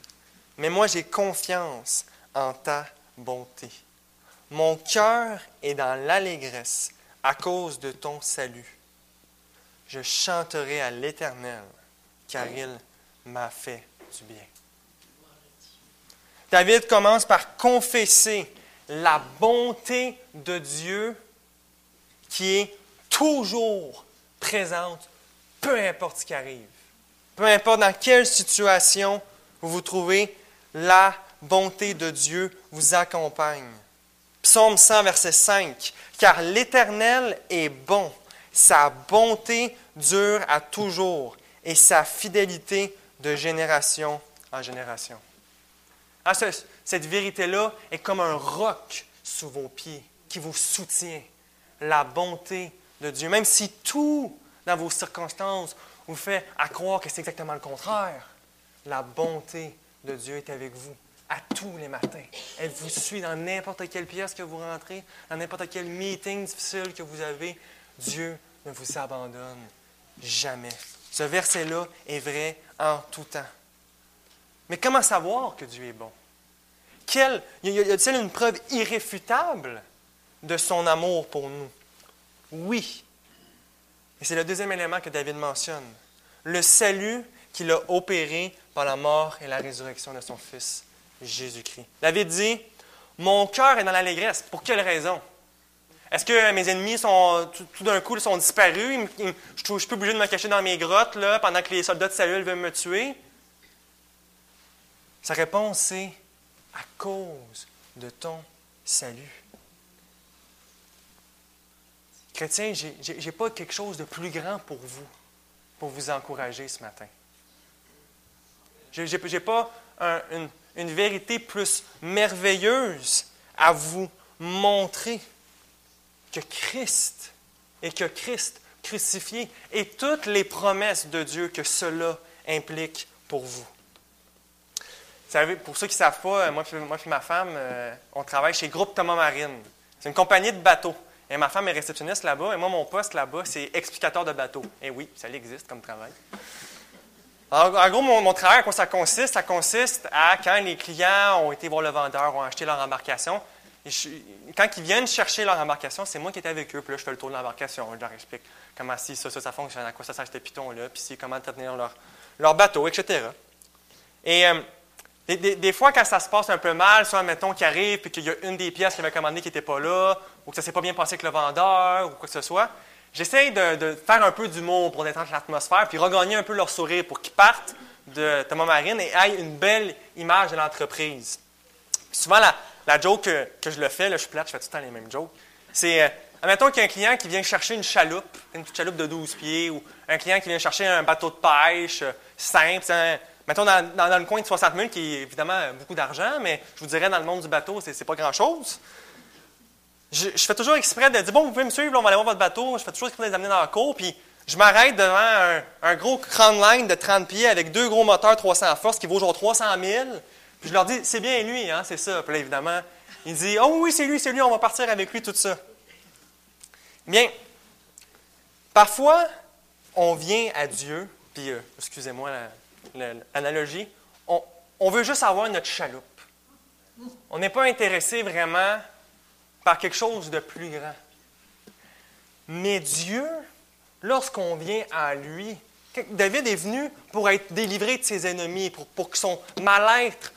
mais moi j'ai confiance en ta bonté. Mon cœur est dans l'allégresse à cause de ton salut. Je chanterai à l'Éternel, car il m'a fait du bien. David commence par confesser la bonté de Dieu qui est toujours présente, peu importe ce qui arrive. Peu importe dans quelle situation vous vous trouvez, la bonté de Dieu vous accompagne. Psaume 100, verset 5. Car l'Éternel est bon, sa bonté dure à toujours et sa fidélité de génération en génération. Ah, cette vérité-là est comme un roc sous vos pieds qui vous soutient. La bonté de Dieu, même si tout dans vos circonstances vous fait à croire que c'est exactement le contraire, la bonté de Dieu est avec vous à tous les matins. Elle vous suit dans n'importe quelle pièce que vous rentrez, dans n'importe quel meeting difficile que vous avez. Dieu ne vous abandonne jamais. Ce verset-là est vrai en tout temps. Mais comment savoir que Dieu est bon? Quelle, y a-t-il une preuve irréfutable de son amour pour nous? Oui. Et c'est le deuxième élément que David mentionne. Le salut qu'il a opéré par la mort et la résurrection de son Fils, Jésus-Christ. David dit, Mon cœur est dans l'allégresse. Pour quelle raison? Est-ce que mes ennemis sont tout, d'un coup sont disparus? je ne suis plus obligé de me cacher dans mes grottes là, pendant que les soldats de Saül veulent me tuer? Sa réponse, c'est à cause de ton salut. Chrétien, je n'ai pas quelque chose de plus grand pour vous, pour vous encourager ce matin. Je n'ai pas une, vérité plus merveilleuse à vous montrer que Christ et que Christ crucifié et toutes les promesses de Dieu que cela implique pour vous. Vous savez, pour ceux qui ne savent pas, moi et ma femme, euh, on travaille chez Groupe Thomas Marine. C'est une compagnie de bateaux. Et ma femme est réceptionniste là-bas, et moi, mon poste là-bas, c'est explicateur de bateaux. Et oui, ça existe comme travail. En gros, mon, travail, quoi ça consiste? Ça consiste à, quand les clients ont été voir le vendeur, ont acheté leur embarcation, quand ils viennent chercher leur embarcation, c'est moi qui étais avec eux. Puis là, je fais le tour de l'embarcation. Je leur explique comment si ça, ça, ça fonctionne, à quoi ça sert piton-là, puis si, comment tenir leur, bateau, etc. Et euh, des, fois, quand ça se passe un peu mal, soit, mettons, qu'il arrive, puis qu'il y a une des pièces qu'il avait commandées qui n'était pas là, ou que ça s'est pas bien passé avec le vendeur, ou quoi que ce soit, j'essaye de, faire un peu d'humour pour détendre l'atmosphère, puis regagner un peu leur sourire pour qu'ils partent de Thomas Marine et aient une belle image de l'entreprise. Souvent, la, joke que, je le fais, là, je suis plate, je fais tout le temps les mêmes jokes. C'est, euh, admettons qu'il y a un client qui vient chercher une chaloupe, une petite chaloupe de 12 pieds, ou un client qui vient chercher un bateau de pêche euh, simple. mettons dans, dans, le coin de 60 000, qui est évidemment beaucoup d'argent, mais je vous dirais, dans le monde du bateau, c'est, pas grand-chose. Je, fais toujours exprès de dire, bon, vous pouvez me suivre, on va aller voir votre bateau. Je fais toujours exprès de les amener dans la cour, puis je m'arrête devant un, un gros crown line de 30 pieds avec deux gros moteurs 300 force qui vaut genre 300 000. Puis je leur dis, c'est bien lui, hein, c'est ça. Puis là, évidemment, il dit, oh oui, c'est lui, c'est lui, on va partir avec lui, tout ça. Bien, parfois, on vient à Dieu, puis, euh, excusez-moi l'analogie, on, on veut juste avoir notre chaloupe. On n'est pas intéressé vraiment par quelque chose de plus grand. Mais Dieu, lorsqu'on vient à lui, David est venu pour être délivré de ses ennemis, pour, que son mal-être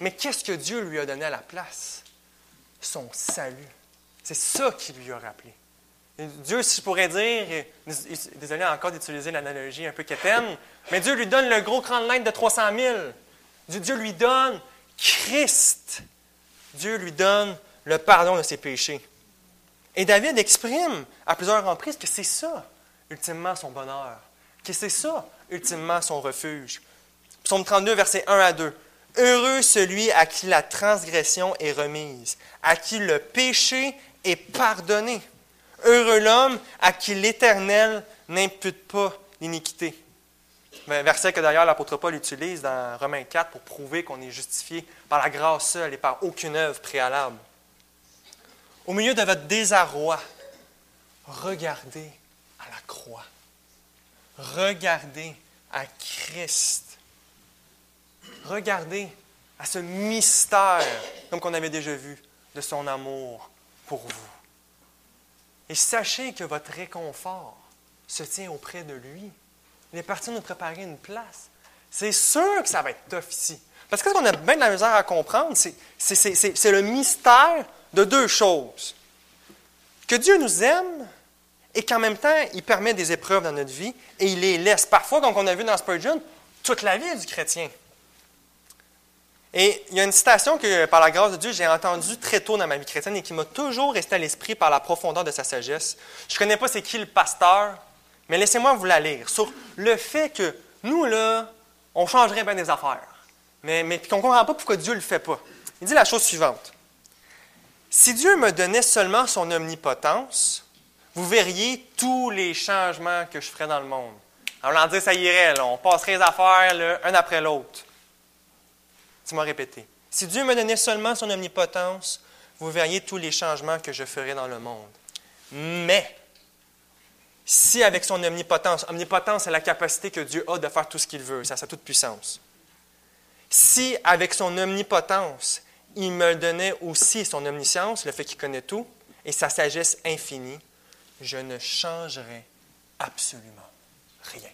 mais qu'est-ce que Dieu lui a donné à la place? Son salut. C'est ça qu'il lui a rappelé. Dieu, si je pourrais dire, désolé encore d'utiliser l'analogie un peu quétaine, mais Dieu lui donne le gros cran de de 300 000. Dieu lui donne Christ. Dieu lui donne le pardon de ses péchés. Et David exprime à plusieurs reprises que c'est ça, ultimement, son bonheur, que c'est ça, ultimement, son refuge. Psaume 32, versets 1 à 2. Heureux celui à qui la transgression est remise, à qui le péché est pardonné. Heureux l'homme à qui l'Éternel n'impute pas l'iniquité. Verset que d'ailleurs l'apôtre Paul utilise dans Romains 4 pour prouver qu'on est justifié par la grâce seule et par aucune œuvre préalable. Au milieu de votre désarroi, regardez à la croix. Regardez à Christ regardez à ce mystère, comme qu'on avait déjà vu, de son amour pour vous. Et sachez que votre réconfort se tient auprès de lui. Il est parti nous préparer une place. C'est sûr que ça va être tough ici. Parce que ce qu'on a bien de la misère à comprendre, c'est le mystère de deux choses. Que Dieu nous aime et qu'en même temps, il permet des épreuves dans notre vie et il les laisse. Parfois, comme on a vu dans Spurgeon, toute la vie du chrétien. Et il y a une citation que, par la grâce de Dieu, j'ai entendue très tôt dans ma vie chrétienne et qui m'a toujours resté à l'esprit par la profondeur de sa sagesse. Je ne connais pas c'est qui le pasteur, mais laissez-moi vous la lire. Sur le fait que nous, là, on changerait bien des affaires, mais, mais qu'on ne comprend pas pourquoi Dieu ne le fait pas. Il dit la chose suivante. Si Dieu me donnait seulement son omnipotence, vous verriez tous les changements que je ferais dans le monde. En voulant ça irait, on passerait les affaires l'un après l'autre. Tu m'as répété. Si Dieu me donnait seulement son omnipotence, vous verriez tous les changements que je ferais dans le monde. Mais, si avec son omnipotence, omnipotence, c'est la capacité que Dieu a de faire tout ce qu'il veut, ça a toute puissance. si avec son omnipotence, il me donnait aussi son omniscience, le fait qu'il connaît tout, et sa sagesse infinie, je ne changerais absolument rien.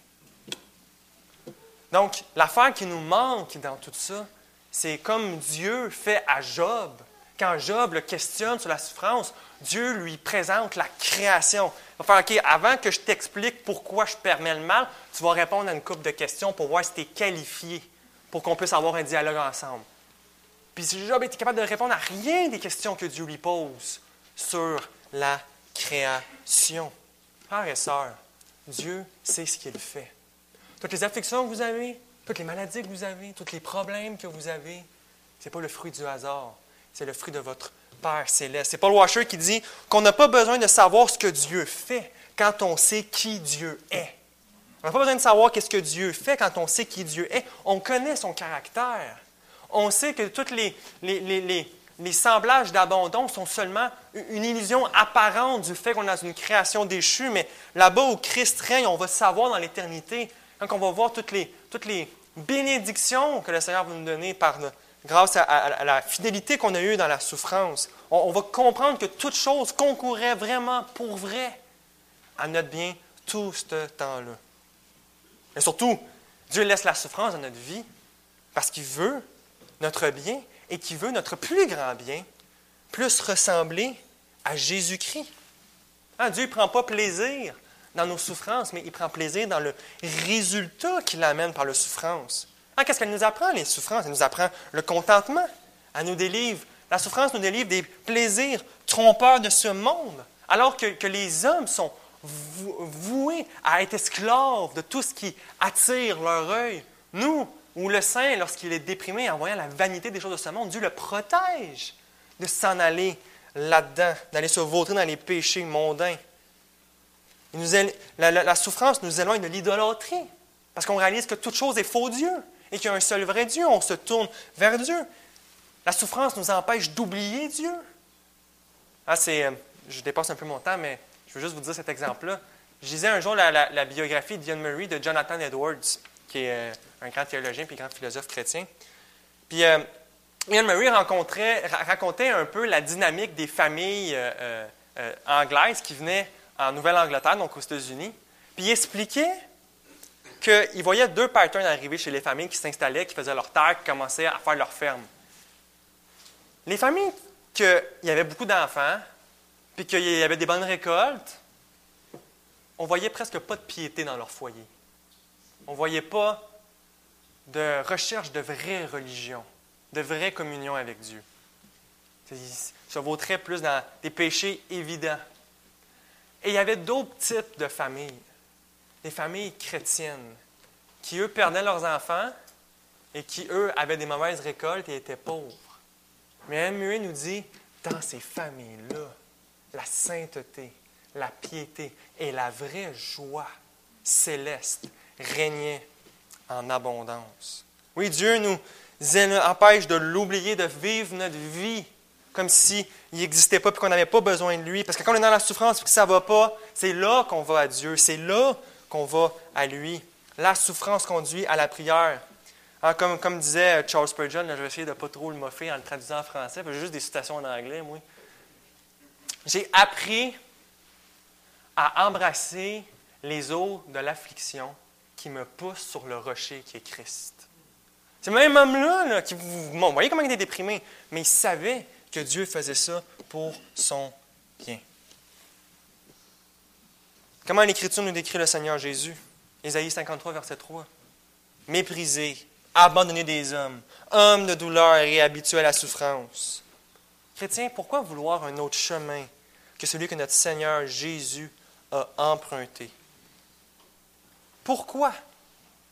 Donc, l'affaire qui nous manque dans tout ça, c'est comme Dieu fait à Job. Quand Job le questionne sur la souffrance, Dieu lui présente la création. Il va faire, OK, avant que je t'explique pourquoi je permets le mal, tu vas répondre à une couple de questions pour voir si tu es qualifié pour qu'on puisse avoir un dialogue ensemble. Puis Job était capable de répondre à rien des questions que Dieu lui pose sur la création. Frères et sœurs, Dieu sait ce qu'il fait. Toutes les afflictions que vous avez, toutes les maladies que vous avez, tous les problèmes que vous avez, ce n'est pas le fruit du hasard, c'est le fruit de votre Père céleste. C'est Paul Washer qui dit qu'on n'a pas besoin de savoir ce que Dieu fait quand on sait qui Dieu est. On n'a pas besoin de savoir qu'est-ce que Dieu fait quand on sait qui Dieu est. On connaît son caractère. On sait que tous les, semblages d'abandon sont seulement une illusion apparente du fait qu'on est dans une création déchue, mais là-bas où Christ règne, on va savoir dans l'éternité, quand on va voir toutes les, bénédictions que le Seigneur va nous donner grâce à, la fidélité qu'on a eue dans la souffrance, on, on va comprendre que toute chose concourait vraiment pour vrai à notre bien tout ce temps-là. Et surtout, Dieu laisse la souffrance dans notre vie parce qu'il veut notre bien et qu'il veut notre plus grand bien, plus ressembler à Jésus-Christ. Hein, Dieu ne prend pas plaisir dans nos souffrances, mais il prend plaisir dans le résultat qu'il amène par la souffrance. Hein, qu'est-ce qu'elle nous apprend, les souffrances? Elle nous apprend le contentement. Elle nous délivre. La souffrance nous délivre des plaisirs trompeurs de ce monde, alors que, que les hommes sont voués à être esclaves de tout ce qui attire leur œil. Nous, ou le saint, lorsqu'il est déprimé en voyant la vanité des choses de ce monde, Dieu le protège de s'en aller là-dedans, d'aller se vautrer dans les péchés mondains. la, souffrance nous éloigne de l'idolâtrie, parce qu'on réalise que toute chose est faux Dieu et qu'il y a un seul vrai Dieu. On se tourne vers Dieu. La souffrance nous empêche d'oublier Dieu. Ah, c'est, euh, je dépasse un peu mon temps, mais je veux juste vous dire cet exemple-là. Je lisais un jour la, biographie d'Ian Murray de Jonathan Edwards, qui est euh, un grand théologien et grand philosophe chrétien. Puis euh, Ian Murray racontait un peu la dynamique des familles euh, anglaises qui venaient en Nouvelle-Angleterre, donc aux États-Unis. Puis il expliquait qu'il voyait deux patterns arriver chez les familles qui s'installaient, qui faisaient leur terre, qui commençaient à faire leur ferme. Les familles qu'il y avait beaucoup d'enfants, puis qu'il y avait des bonnes récoltes, on voyait presque pas de piété dans leur foyer. On ne voyait pas de recherche de vraie religion, de vraie communion avec Dieu. Ils se vautraient plus dans des péchés évidents. Et il y avait d'autres types de familles, des familles chrétiennes, qui, eux, perdaient leurs enfants et qui, eux, avaient des mauvaises récoltes et étaient pauvres. Mais MUE nous dit, dans ces familles-là, la sainteté, la piété et la vraie joie céleste régnaient en abondance. Oui, Dieu nous empêche de l'oublier, de vivre notre vie comme s'il n'existait pas et qu'on n'avait pas besoin de lui. Parce que quand on est dans la souffrance et que ça ne va pas, c'est là qu'on va à Dieu, c'est là qu'on va à lui. La souffrance conduit à la prière. Ah, comme, comme, disait Charles Spurgeon, je vais essayer de ne pas trop le moffer en le traduisant en français, j'ai juste des citations en anglais, moi. J'ai appris à embrasser les eaux de l'affliction qui me poussent sur le rocher qui est Christ. C'est le même homme-là qui vous, vous voyez comment il était déprimé, mais il savait que Dieu faisait ça pour son bien. Comment l'Écriture nous décrit le Seigneur Jésus? Ésaïe 53, verset 3. Méprisé, abandonné des hommes, homme de douleur et habitué à la souffrance. Chrétien, pourquoi vouloir un autre chemin que celui que notre Seigneur Jésus a emprunté? Pourquoi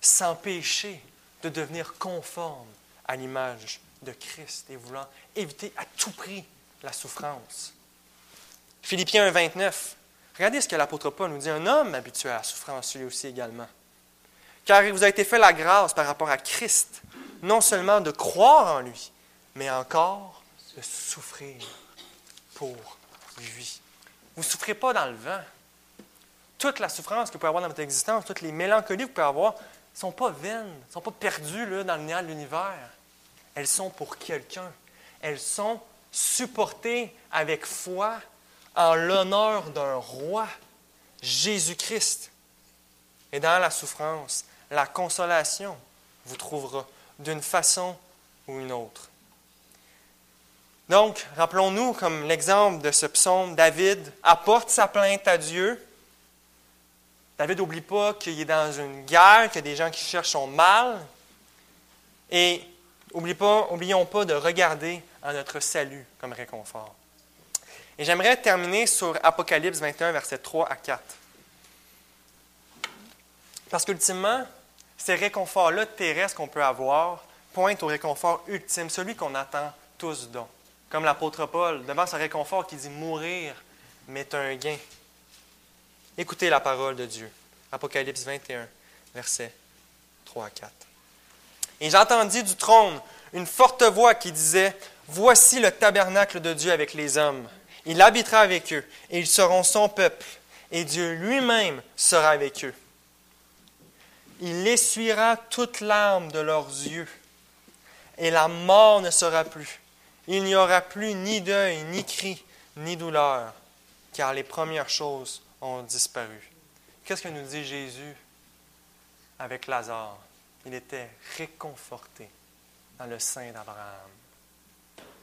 s'empêcher de devenir conforme à l'image de Christ et voulant éviter à tout prix la souffrance? Philippiens 1, 29. Regardez ce que l'apôtre Paul nous dit. Un homme habitué à la souffrance, lui aussi également. Car il vous a été fait la grâce par rapport à Christ, non seulement de croire en lui, mais encore de souffrir pour lui. Vous ne souffrez pas dans le vent. Toute la souffrance que vous pouvez avoir dans votre existence, toutes les mélancolies que vous pouvez avoir, ne sont pas vaines, ne sont pas perdues dans le néant de l'univers. elles sont pour quelqu'un. Elles sont supportées avec foi en l'honneur d'un roi, Jésus-Christ. Et dans la souffrance, la consolation vous trouvera d'une façon ou une autre. Donc, rappelons-nous, comme l'exemple de ce psaume, David apporte sa plainte à Dieu. David n'oublie pas qu'il est dans une guerre, qu'il y a des gens qui cherchent son mal. Et n'oublions pas de regarder à notre salut comme réconfort. Et j'aimerais terminer sur Apocalypse 21, versets 3 à 4. Parce qu'ultimement, ces réconforts-là terrestres qu'on peut avoir pointent au réconfort ultime, celui qu'on attend tous donc. Comme l'apôtre Paul, devant ce réconfort qui dit mourir mais un gain. Écoutez la parole de Dieu. Apocalypse 21, versets 3 à 4. Et j'entendis du trône une forte voix qui disait, Voici le tabernacle de Dieu avec les hommes. Il habitera avec eux, et ils seront son peuple, et Dieu lui-même sera avec eux. Il essuiera toute larmes de leurs yeux, et la mort ne sera plus. Il n'y aura plus ni deuil, ni cri, ni douleur, car les premières choses ont disparu. Qu'est-ce que nous dit Jésus avec Lazare? Il était réconforté dans le sein d'Abraham.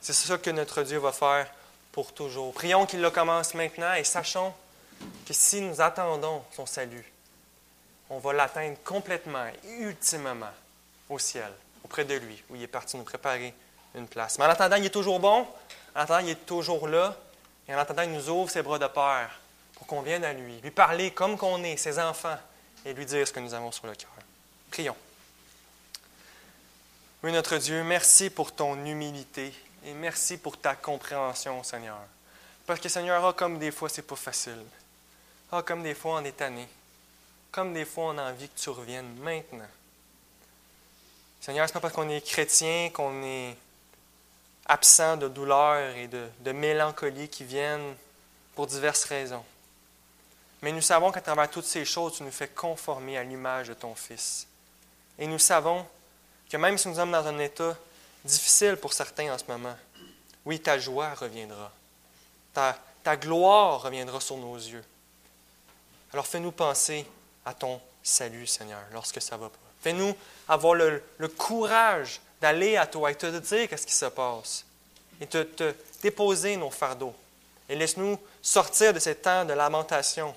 C'est ça que notre Dieu va faire pour toujours. Prions qu'il le commence maintenant et sachons que si nous attendons son salut, on va l'atteindre complètement et ultimement au ciel, auprès de lui, où il est parti nous préparer une place. Mais en attendant, il est toujours bon, en attendant, il est toujours là, et en attendant, il nous ouvre ses bras de père pour qu'on vienne à lui, lui parler comme qu'on est, ses enfants, et lui dire ce que nous avons sur le cœur. Prions. Oui, notre Dieu, merci pour ton humilité et merci pour ta compréhension, Seigneur. Parce que, Seigneur, ah, comme des fois, c'est pas facile. Ah, comme des fois, on est tanné. Comme des fois, on a envie que tu reviennes maintenant. Seigneur, ce n'est pas parce qu'on est chrétien qu'on est absent de douleur et de, de mélancolie qui viennent pour diverses raisons. Mais nous savons qu'à travers toutes ces choses, tu nous fais conformer à l'image de ton Fils. Et nous savons que même si nous sommes dans un état difficile pour certains en ce moment, oui, ta joie reviendra. Ta, ta gloire reviendra sur nos yeux. Alors fais-nous penser à ton salut, Seigneur, lorsque ça va pas. Fais-nous avoir le, courage d'aller à toi et te dire qu'est-ce qui se passe et te, te déposer nos fardeaux. Et laisse-nous sortir de ces temps de lamentation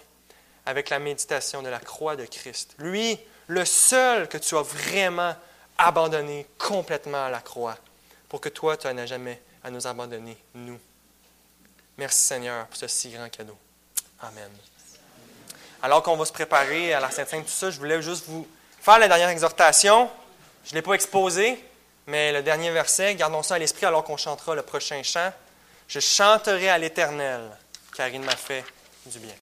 avec la méditation de la croix de Christ. Lui, le seul que tu as vraiment abandonné complètement à la croix, pour que toi, tu n'as jamais à nous abandonner, nous. Merci Seigneur pour ce si grand cadeau. Amen. Alors qu'on va se préparer à la Sainte-Sainte, tout ça, je voulais juste vous faire la dernière exhortation. Je ne l'ai pas exposé, mais le dernier verset, gardons ça à l'esprit alors qu'on chantera le prochain chant. Je chanterai à l'Éternel, car il m'a fait du bien.